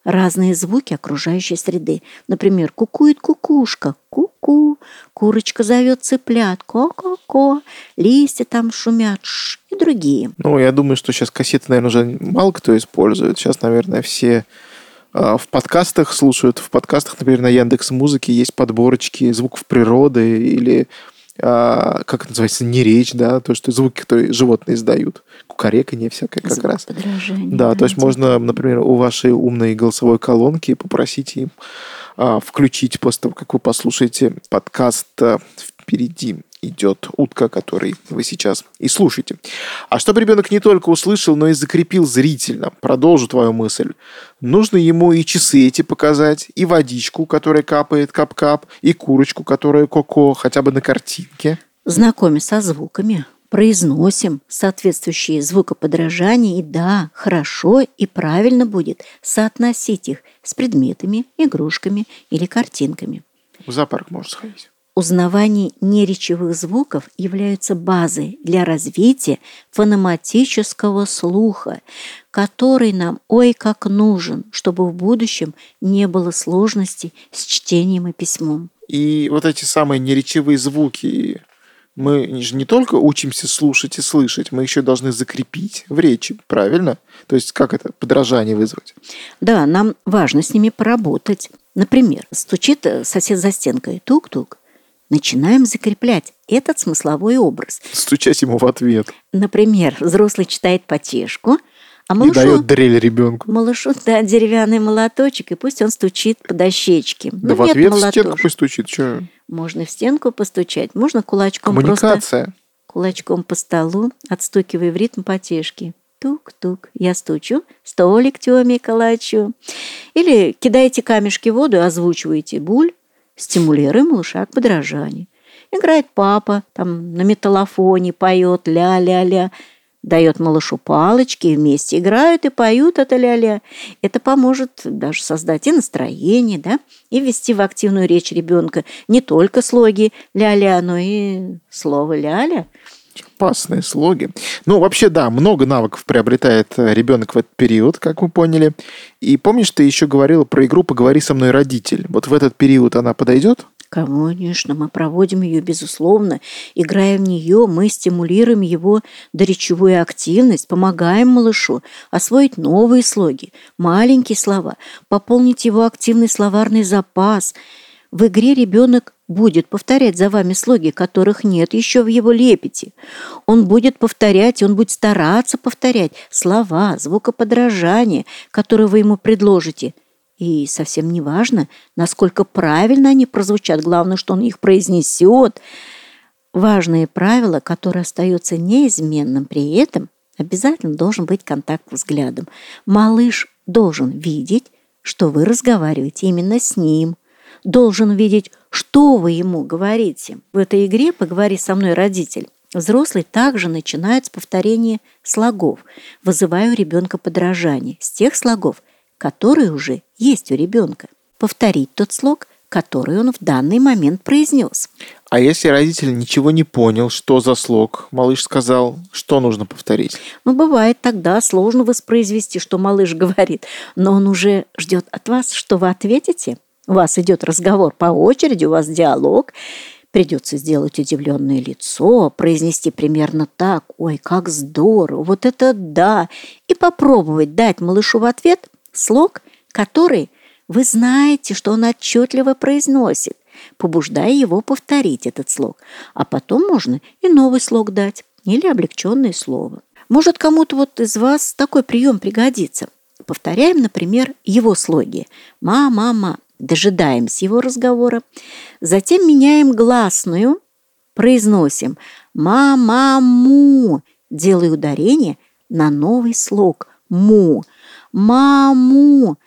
разные звуки окружающей среды. Например, кукует кукушка, ку-ку, курочка зовет цыплят, ко-ко-ко, листья там шумят, ш, и другие. Ну, я думаю, что сейчас кассеты, наверное, уже мало кто использует. Сейчас, наверное, все а, в подкастах слушают. В подкастах, например, на Яндекс Музыке есть подборочки звуков природы или а, как это называется, не речь, да, то, что звуки, которые животные издают. Кукареканье всякое как раз. Подражание. Да, то есть можно, например, у вашей умной голосовой колонки попросить им а, включить после того, как вы послушаете подкаст а, впереди идет утка, который вы сейчас и слушаете. А чтобы ребенок не только услышал, но и закрепил зрительно, продолжу твою мысль, нужно ему и часы эти показать, и водичку, которая капает кап-кап, и курочку, которая ко-ко, хотя бы на картинке. Знакомя со звуками, произносим соответствующие звукоподражания, и да, хорошо и правильно будет соотносить их с предметами, игрушками или картинками. В зоопарк можно сходить. Узнавание неречевых звуков являются базой для развития фонематического слуха, который нам ой как нужен, чтобы в будущем не было сложностей с чтением и письмом. И вот эти самые неречевые звуки, мы же не только учимся слушать и слышать, мы еще должны закрепить в речи, правильно? То есть как это подражание вызвать? Да, нам важно с ними поработать. Например, стучит сосед за стенкой тук-тук, начинаем закреплять этот смысловой образ. Стучать ему в ответ. Например, взрослый читает потешку, а И малышу, дает дрель ребенку. малышу да, деревянный молоточек, и пусть он стучит по дощечке. Да Ну, в ответ в молоточка. стенку пусть стучит. Че? Можно в стенку постучать, можно кулачком просто Коммуникация. кулачком по столу, отстукивая в ритм потешки. Тук-тук, я стучу, столик Тёме калачу. Или кидаете камешки в воду и озвучиваете буль, стимулируя малыша к подражанию. Играет папа, там на металлофоне поет ля-ля-ля, дает малышу палочки, вместе играют и поют это ля-ля. Это поможет даже создать и настроение, да, и ввести в активную речь ребенка не только слоги ля-ля, но и слово ля-ля. Опасные слоги. Ну, вообще, да, много навыков приобретает э, ребенок в этот период, как мы поняли. И помнишь, ты еще говорила про игру «Поговори со мной, родитель». Вот в этот период она подойдет? Конечно, мы проводим ее, безусловно. Играя в нее, мы стимулируем его доречевую активность, помогаем малышу освоить новые слоги, маленькие слова, пополнить его активный словарный запас. В игре ребенок будет повторять за вами слоги, которых нет еще в его лепете. Он будет повторять, он будет стараться повторять слова, звукоподражания, которые вы ему предложите – и совсем не важно, насколько правильно они прозвучат, главное, что он их произнесет. Важное правило, которое остается неизменным при этом, обязательно должен быть контакт взглядом. Малыш должен видеть, что вы разговариваете именно с ним, должен видеть, что вы ему говорите. В этой игре «Поговори со мной, родитель» Взрослый также начинает с повторения слогов, вызывая у ребенка подражание с тех слогов, которые уже есть у ребенка. Повторить тот слог, который он в данный момент произнес. А если родитель ничего не понял, что за слог малыш сказал, что нужно повторить? Ну, бывает тогда сложно воспроизвести, что малыш (laughs) говорит, но он уже ждет от вас, что вы ответите. У вас идет разговор по очереди, у вас диалог. Придется сделать удивленное лицо, произнести примерно так «Ой, как здорово! Вот это да!» и попробовать дать малышу в ответ слог, который вы знаете, что он отчетливо произносит, побуждая его повторить этот слог. А потом можно и новый слог дать или облегченное слово. Может, кому-то вот из вас такой прием пригодится. Повторяем, например, его слоги. «Ма-ма-ма». Дожидаемся его разговора. Затем меняем гласную, произносим «ма-ма-му», делая ударение на новый слог «му». «Маму».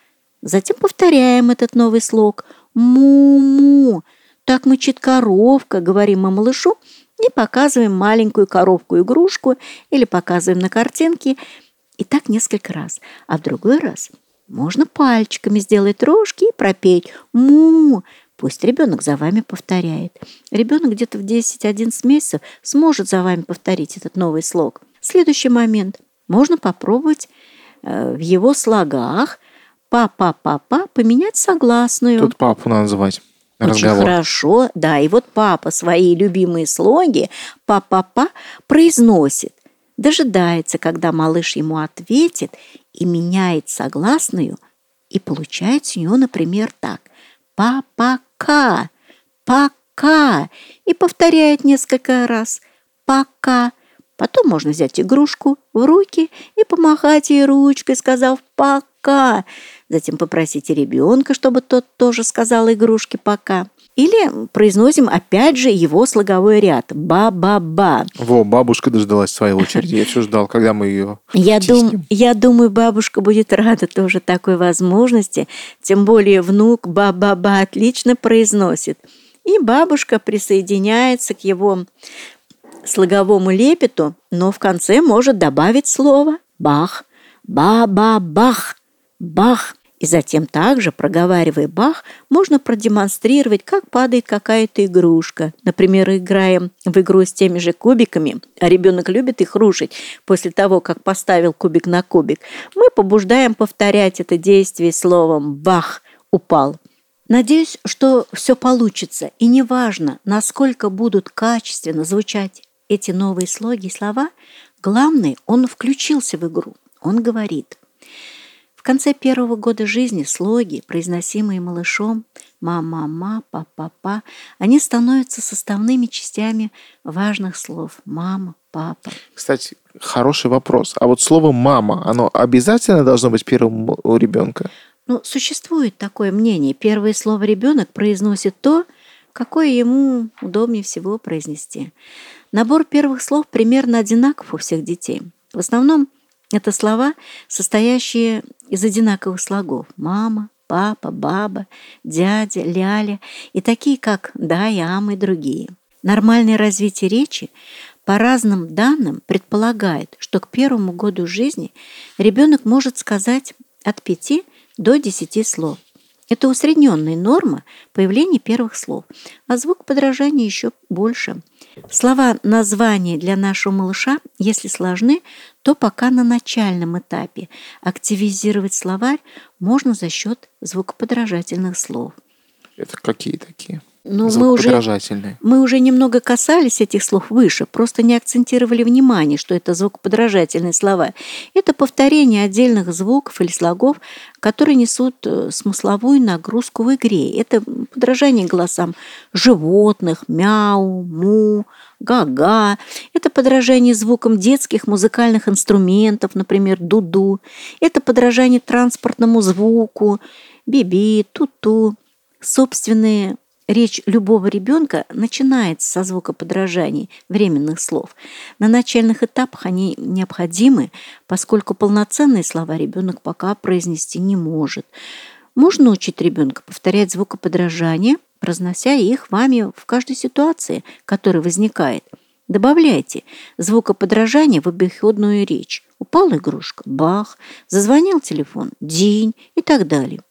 Затем повторяем этот новый слог «му-му». Так мычит коровка, говорим мы малышу и показываем маленькую коровку-игрушку или показываем на картинке. И так несколько раз. А в другой раз можно пальчиками сделать рожки и пропеть «му». Пусть ребенок за вами повторяет. Ребенок где-то в 10-11 месяцев сможет за вами повторить этот новый слог. Следующий момент. Можно попробовать э, в его слогах «па-па-па-па» поменять согласную. Тут папу надо звать. на Очень Разговор. хорошо, да. И вот папа свои любимые слоги «па-па-па» произносит, дожидается, когда малыш ему ответит и меняет согласную И получается у него, например, так. Па-пока, пока. И повторяет несколько раз. Пока. Потом можно взять игрушку в руки и помахать ей ручкой, сказав «пока». Затем попросите ребенка, чтобы тот тоже сказал игрушке «пока». Или произносим опять же его слоговой ряд «ба-ба-ба». Во, бабушка дождалась своей очереди. Я все ждал, когда мы ее я, дум, я думаю, бабушка будет рада тоже такой возможности. Тем более внук «ба-ба-ба» отлично произносит. И бабушка присоединяется к его слоговому лепету, но в конце может добавить слово «бах», «ба-ба-бах», «бах». И затем также, проговаривая «бах», можно продемонстрировать, как падает какая-то игрушка. Например, играем в игру с теми же кубиками, а ребенок любит их рушить после того, как поставил кубик на кубик. Мы побуждаем повторять это действие словом «бах», «упал». Надеюсь, что все получится, и неважно, насколько будут качественно звучать эти новые слоги и слова, главное, он включился в игру. Он говорит. В конце первого года жизни слоги, произносимые малышом «ма-ма-ма», «па-па-па», они становятся составными частями важных слов «мама», «папа». Кстати, хороший вопрос. А вот слово «мама», оно обязательно должно быть первым у ребенка? Ну, существует такое мнение. Первое слово ребенок произносит то, какое ему удобнее всего произнести. Набор первых слов примерно одинаков у всех детей. В основном это слова, состоящие из одинаковых слогов. Мама, папа, баба, дядя, ляля и такие, как да, и ам и другие. Нормальное развитие речи по разным данным предполагает, что к первому году жизни ребенок может сказать от пяти до десяти слов. Это усредненная норма появления первых слов, а звук подражания еще больше – Слова названия для нашего малыша, если сложны, то пока на начальном этапе. Активизировать словарь можно за счет звукоподражательных слов. Это какие такие? Ну, мы уже, мы уже немного касались этих слов выше, просто не акцентировали внимание, что это звукоподражательные слова. Это повторение отдельных звуков или слогов, которые несут э, смысловую нагрузку в игре. Это подражание голосам животных, мяу, му, га-га. Это подражание звукам детских музыкальных инструментов, например, дуду. Это подражание транспортному звуку, биби, ту-ту. Собственные Речь любого ребенка начинается со звукоподражаний временных слов. На начальных этапах они необходимы, поскольку полноценные слова ребенок пока произнести не может. Можно учить ребенка повторять звукоподражания, произнося их вами в каждой ситуации, которая возникает. Добавляйте звукоподражание в обиходную речь. Упала игрушка – бах, зазвонил телефон – день и так далее.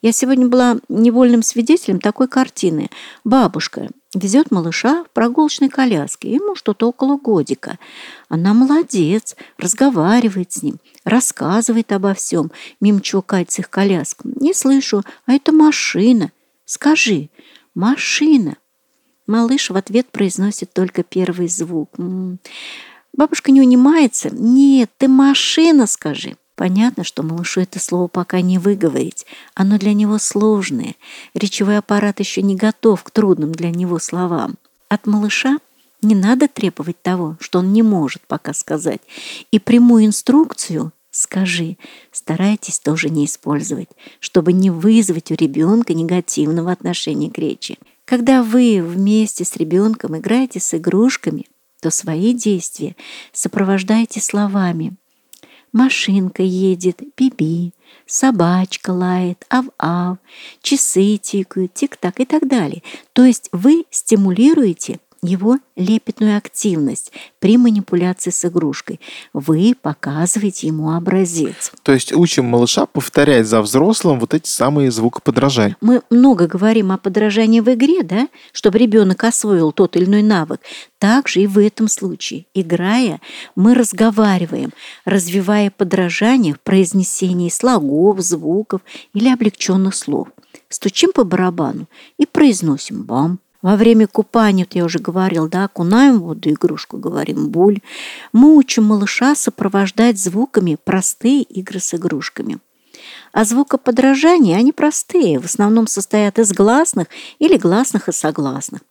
Я сегодня была невольным свидетелем такой картины. Бабушка везет малыша в прогулочной коляске, ему что-то около годика. Она молодец, разговаривает с ним, рассказывает обо всем, мимо чего катится их коляска. Не слышу, а это машина. Скажи, машина. Малыш в ответ произносит только первый звук. Бабушка не унимается. Нет, ты машина, скажи. Понятно, что малышу это слово пока не выговорить. Оно для него сложное. Речевой аппарат еще не готов к трудным для него словам. От малыша не надо требовать того, что он не может пока сказать. И прямую инструкцию «скажи» старайтесь тоже не использовать, чтобы не вызвать у ребенка негативного отношения к речи. Когда вы вместе с ребенком играете с игрушками, то свои действия сопровождаете словами – Машинка едет, биби, собачка лает, ав-ав, часы тикают, тик-так и так далее. То есть вы стимулируете его лепетную активность при манипуляции с игрушкой. Вы показываете ему образец. То есть учим малыша повторять за взрослым вот эти самые звукоподражания. Мы много говорим о подражании в игре, да, чтобы ребенок освоил тот или иной навык. Также и в этом случае, играя, мы разговариваем, развивая подражание в произнесении слогов, звуков или облегченных слов. Стучим по барабану и произносим «бам», во время купания, вот я уже говорил, да, окунаем в воду игрушку, говорим «буль». Мы учим малыша сопровождать звуками простые игры с игрушками. А звукоподражания, они простые, в основном состоят из гласных или гласных и согласных.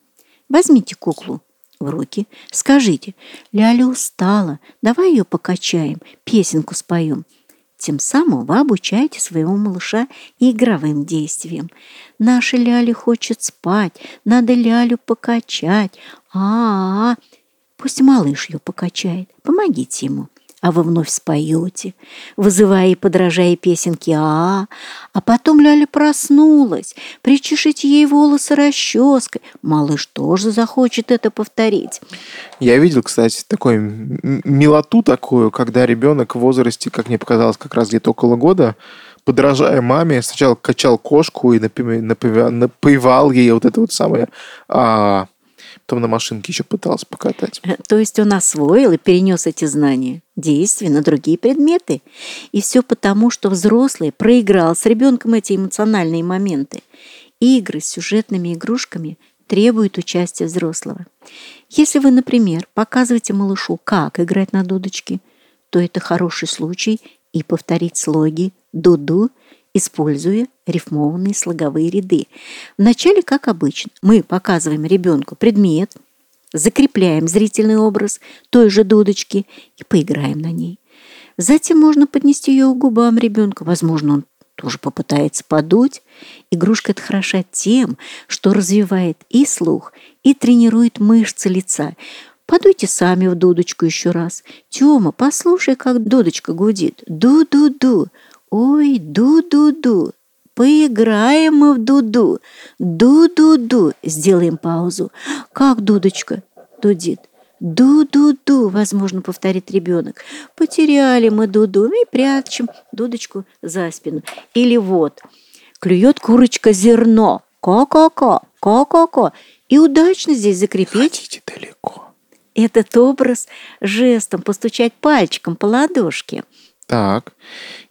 Возьмите куклу в руки, скажите, Ляля устала, давай ее покачаем, песенку споем. Тем самым вы обучаете своего малыша игровым действиям. Наша Ляля хочет спать, надо Лялю покачать. А, -а, -а. пусть малыш ее покачает, помогите ему а вы вновь споете, вызывая и подражая песенке а, -а, а потом Ляля проснулась, причешите ей волосы расческой. Малыш тоже захочет это повторить. Я видел, кстати, такой милоту такую, когда ребенок в возрасте, как мне показалось, как раз где-то около года, подражая маме, сначала качал кошку и напевал ей вот это вот самое а, Потом на машинке еще пытался покатать. Э, то есть он освоил и перенес эти знания, действия на другие предметы. И все потому, что взрослый проиграл с ребенком эти эмоциональные моменты. Игры с сюжетными игрушками требуют участия взрослого. Если вы, например, показываете малышу, как играть на дудочке, то это хороший случай и повторить слоги «ду-ду» используя рифмованные слоговые ряды. Вначале, как обычно, мы показываем ребенку предмет, закрепляем зрительный образ той же дудочки и поиграем на ней. Затем можно поднести ее к губам ребенка. Возможно, он тоже попытается подуть. Игрушка это хороша тем, что развивает и слух, и тренирует мышцы лица. Подуйте сами в дудочку еще раз. Тёма, послушай, как дудочка гудит. Ду-ду-ду. Ой, ду-ду-ду. Поиграем мы в дуду. Ду-ду-ду. Сделаем паузу. Как дудочка дудит? Ду-ду-ду, возможно, повторит ребенок. Потеряли мы дуду и прячем дудочку за спину. Или вот, клюет курочка зерно. Ко-ко-ко, ко-ко-ко. И удачно здесь закрепить. Хотите далеко. Этот образ жестом постучать пальчиком по ладошке. Так.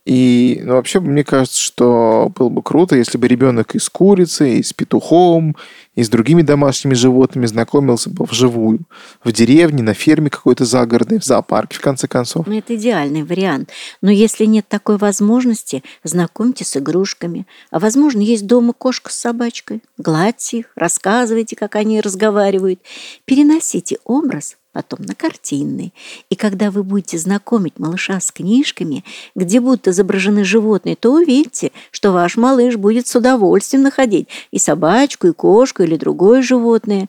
И ну, вообще, мне кажется, что было бы круто, если бы ребенок и с курицей, и с петухом, и с другими домашними животными знакомился бы вживую. В деревне, на ферме какой-то загородной, в зоопарке, в конце концов. Ну, это идеальный вариант. Но если нет такой возможности, знакомьтесь с игрушками. А возможно, есть дома кошка с собачкой. Гладьте их, рассказывайте, как они разговаривают. Переносите образ потом на картинный. И когда вы будете знакомить малыша с книжками, где будут изображены животные, то увидите, что ваш малыш будет с удовольствием находить и собачку, и кошку, или другое животное,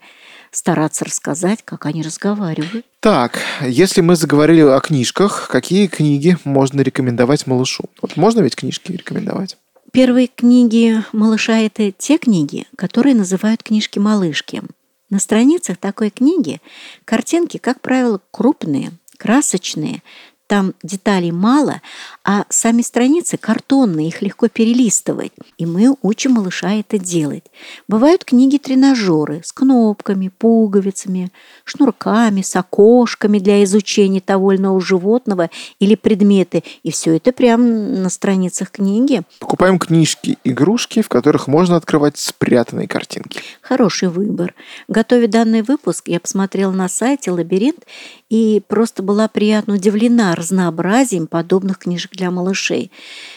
стараться рассказать, как они разговаривают. Так, если мы заговорили о книжках, какие книги можно рекомендовать малышу? Вот можно ведь книжки рекомендовать? Первые книги малыша – это те книги, которые называют книжки-малышки. На страницах такой книги картинки, как правило, крупные, красочные, там деталей мало, а сами страницы картонные, их легко перелистывать. И мы учим малыша это делать. Бывают книги-тренажеры с кнопками, пуговицами, шнурками, с окошками для изучения того или иного животного или предметы. И все это прямо на страницах книги. Покупаем книжки, игрушки, в которых можно открывать спрятанные картинки. Хороший выбор. Готовя данный выпуск, я посмотрела на сайте «Лабиринт» и просто была приятно удивлена разнообразием подобных книжек для малышей.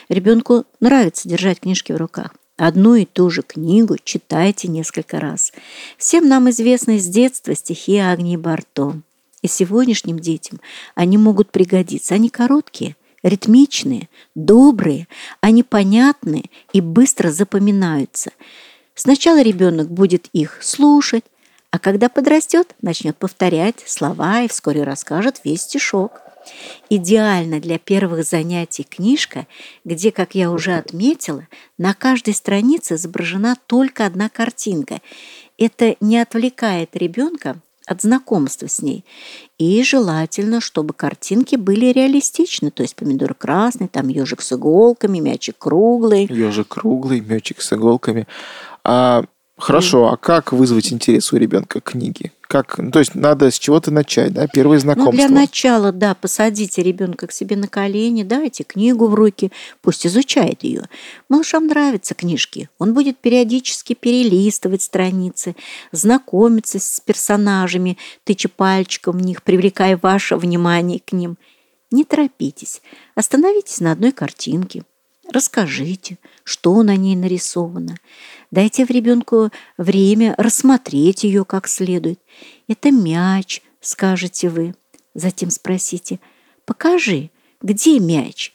Ребенку нравится держать книжки в руках. Одну и ту же книгу читайте несколько раз. Всем нам известны с детства стихи Агнии Барто. И сегодняшним детям они могут пригодиться. Они короткие, ритмичные, добрые, они понятные и быстро запоминаются. Сначала ребенок будет их слушать, а когда подрастет, начнет повторять слова и вскоре расскажет весь стишок. Идеально для первых занятий книжка, где, как я уже отметила, на каждой странице изображена только одна картинка. Это не отвлекает ребенка от знакомства с ней. И желательно, чтобы картинки были реалистичны, то есть помидор красный, там ежик с иголками, мячик круглый. Ежик круглый, мячик с иголками. А Хорошо, а как вызвать интерес у ребенка к книге? Как, ну, то есть надо с чего-то начать, да, первое знакомство. Ну, для начала, да, посадите ребенка к себе на колени, дайте книгу в руки, пусть изучает ее. Малышам нравятся книжки, он будет периодически перелистывать страницы, знакомиться с персонажами, тыча пальчиком в них, привлекая ваше внимание к ним. Не торопитесь, остановитесь на одной картинке, Расскажите, что на ней нарисовано. Дайте в ребенку время рассмотреть ее как следует. Это мяч, скажете вы. Затем спросите, покажи, где мяч?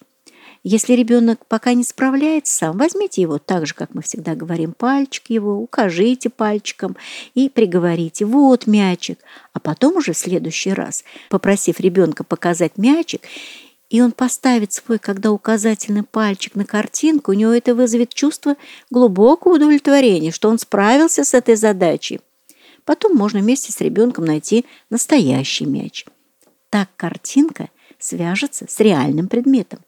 Если ребенок пока не справляется сам, возьмите его так же, как мы всегда говорим, пальчик его, укажите пальчиком и приговорите «вот мячик». А потом уже в следующий раз, попросив ребенка показать мячик, и он поставит свой, когда указательный пальчик на картинку, у него это вызовет чувство глубокого удовлетворения, что он справился с этой задачей. Потом можно вместе с ребенком найти настоящий мяч. Так картинка свяжется с реальным предметом.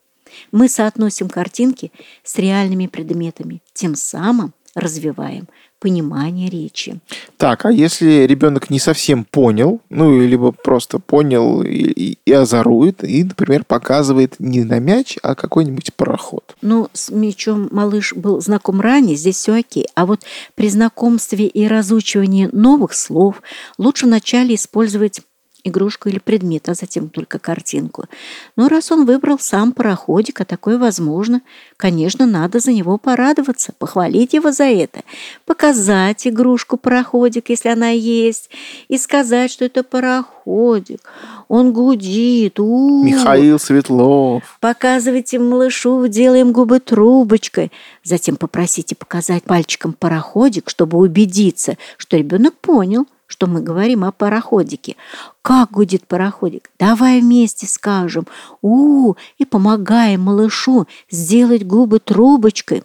Мы соотносим картинки с реальными предметами, тем самым развиваем понимание речи. Так, а если ребенок не совсем понял, ну, либо просто понял и, и, и озорует, и, например, показывает не на мяч, а какой-нибудь пароход? Ну, с мячом малыш был знаком ранее, здесь все окей. А вот при знакомстве и разучивании новых слов лучше вначале использовать игрушку или предмет, а затем только картинку. Но раз он выбрал сам пароходик, а такое возможно, конечно, надо за него порадоваться, похвалить его за это, показать игрушку-пароходик, если она есть, и сказать, что это пароходик, он гудит. У-у-у. Михаил Светлов. Показывайте малышу, делаем губы трубочкой. Затем попросите показать пальчиком пароходик, чтобы убедиться, что ребенок понял – что мы говорим о пароходике. Как гудит пароходик? Давай вместе скажем у, -у и помогаем малышу сделать губы трубочкой.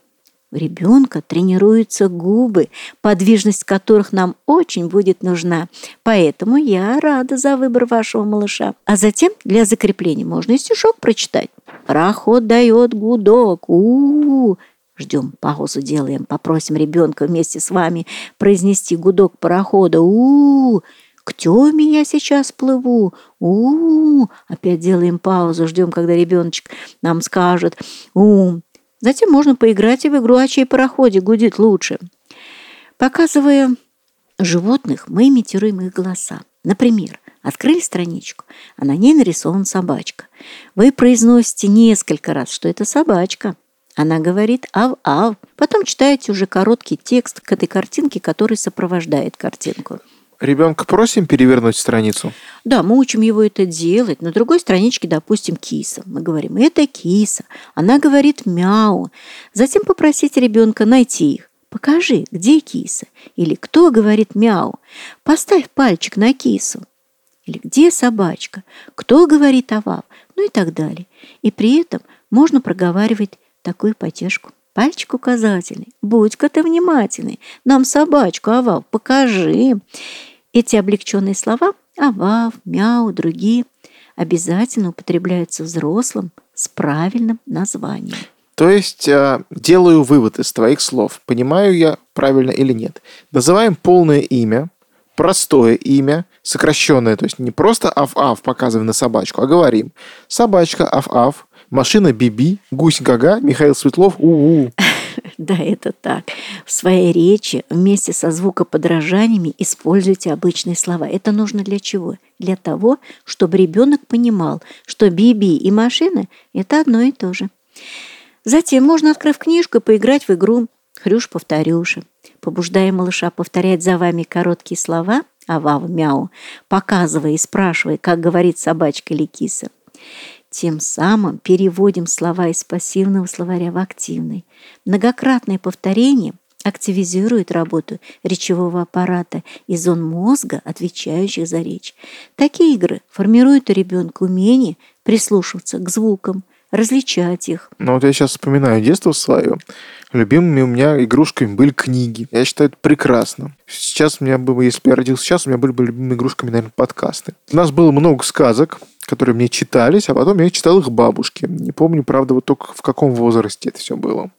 У ребенка тренируются губы, подвижность которых нам очень будет нужна. Поэтому я рада за выбор вашего малыша. А затем для закрепления можно и стишок прочитать. Пароход дает гудок. У-у-у. Ждем, паузу делаем, попросим ребенка вместе с вами произнести гудок парохода. У, -у, -у к Тёме я сейчас плыву. У, -у, -у опять делаем паузу, ждем, когда ребеночек нам скажет. У, затем можно поиграть и в игру, а чей пароходе гудит лучше. Показывая животных, мы имитируем их голоса. Например, открыли страничку, а на ней нарисована собачка. Вы произносите несколько раз, что это собачка. Она говорит «ав-ав». Потом читаете уже короткий текст к этой картинке, который сопровождает картинку. Ребенка просим перевернуть страницу? Да, мы учим его это делать. На другой страничке, допустим, киса. Мы говорим «это киса». Она говорит «мяу». Затем попросите ребенка найти их. Покажи, где киса? Или кто говорит мяу? Поставь пальчик на кису. Или где собачка? Кто говорит авав? Ну и так далее. И при этом можно проговаривать такую потешку. Пальчик указательный. Будь-ка ты внимательный. Нам собачку, Авав, покажи. Эти облегченные слова Авав, мяу, другие обязательно употребляются взрослым с правильным названием. То есть э, делаю вывод из твоих слов. Понимаю я правильно или нет. Называем полное имя, простое имя, сокращенное, то есть не просто аф-аф показываем на собачку, а говорим собачка аф-аф, Машина Биби, гусь Гага, Михаил Светлов, у-у. (laughs) Да, это так. В своей речи вместе со звукоподражаниями используйте обычные слова. Это нужно для чего? Для того, чтобы ребенок понимал, что Биби и машина – это одно и то же. Затем можно, открыв книжку, поиграть в игру «Хрюш-повторюша», побуждая малыша повторять за вами короткие слова «Авав-мяу», показывая и спрашивая, как говорит собачка или киса. Тем самым переводим слова из пассивного словаря в активный. Многократное повторение активизирует работу речевого аппарата и зон мозга, отвечающих за речь. Такие игры формируют у ребенка умение прислушиваться к звукам, различать их. Ну вот я сейчас вспоминаю детство свое. Любимыми у меня игрушками были книги. Я считаю это прекрасно. Сейчас у меня бы, если бы я родился сейчас, у меня были бы любимыми игрушками, наверное, подкасты. У нас было много сказок, которые мне читались, а потом я читал их бабушке. Не помню, правда, вот только в каком возрасте это все было.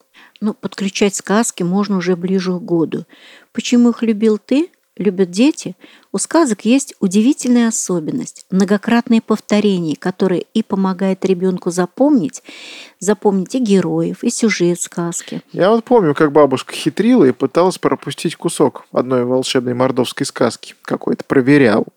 Ну, подключать сказки можно уже ближе к году. Почему их любил ты? Любят дети? У сказок есть удивительная особенность – многократные повторения, которые и помогают ребенку запомнить, запомнить и героев, и сюжет сказки. Я вот помню, как бабушка хитрила и пыталась пропустить кусок одной волшебной мордовской сказки какой-то, проверял.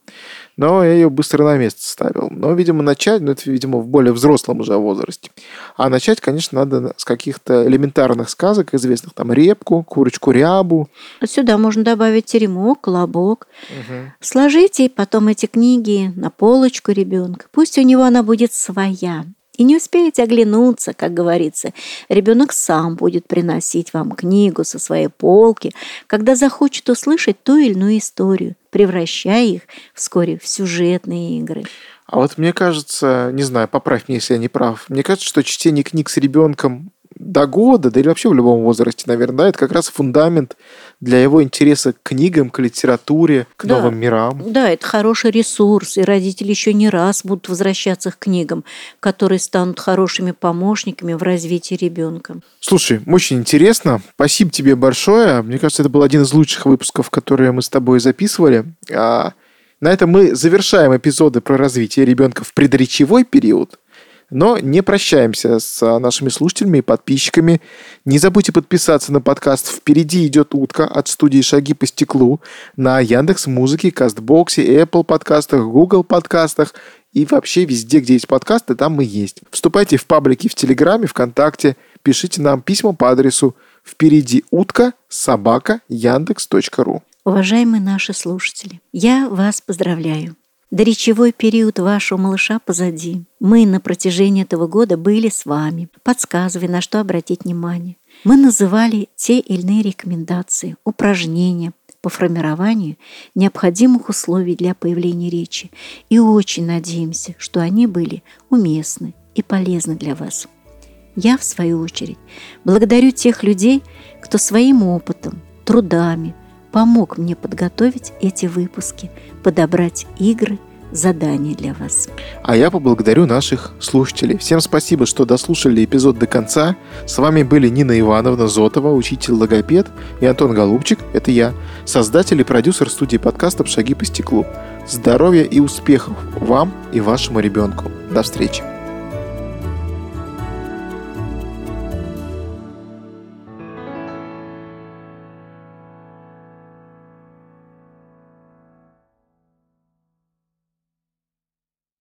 Но я ее быстро на место ставил. Но, видимо, начать, ну, это, видимо, в более взрослом уже возрасте. А начать, конечно, надо с каких-то элементарных сказок, известных там репку, курочку рябу. Сюда можно добавить теремок, колобок. Угу. Сложите потом эти книги на полочку ребенка. Пусть у него она будет своя. И не успеете оглянуться, как говорится. Ребенок сам будет приносить вам книгу со своей полки, когда захочет услышать ту или иную историю, превращая их вскоре в сюжетные игры. А вот мне кажется, не знаю, поправь меня, если я не прав, мне кажется, что чтение книг с ребенком до года, да или вообще в любом возрасте, наверное, да, это как раз фундамент для его интереса к книгам, к литературе, к да. новым мирам. Да, это хороший ресурс, и родители еще не раз будут возвращаться к книгам, которые станут хорошими помощниками в развитии ребенка. Слушай, очень интересно. Спасибо тебе большое. Мне кажется, это был один из лучших выпусков, которые мы с тобой записывали. А на этом мы завершаем эпизоды про развитие ребенка в предречевой период. Но не прощаемся с а, нашими слушателями и подписчиками. Не забудьте подписаться на подкаст «Впереди идет утка» от студии «Шаги по стеклу» на Яндекс Музыке, Кастбоксе, Apple подкастах, Google подкастах и вообще везде, где есть подкасты, там мы есть. Вступайте в паблики в Телеграме, ВКонтакте, пишите нам письма по адресу «Впереди утка» собака яндекс.ру. Уважаемые наши слушатели, я вас поздравляю. Доречевой период вашего малыша позади. Мы на протяжении этого года были с вами, подсказывая, на что обратить внимание. Мы называли те или иные рекомендации, упражнения по формированию необходимых условий для появления речи и очень надеемся, что они были уместны и полезны для вас. Я, в свою очередь, благодарю тех людей, кто своим опытом, трудами – помог мне подготовить эти выпуски, подобрать игры, задания для вас. А я поблагодарю наших слушателей. Всем спасибо, что дослушали эпизод до конца. С вами были Нина Ивановна Зотова, учитель-логопед, и Антон Голубчик, это я, создатель и продюсер студии подкастов «Шаги по стеклу». Здоровья и успехов вам и вашему ребенку. До встречи!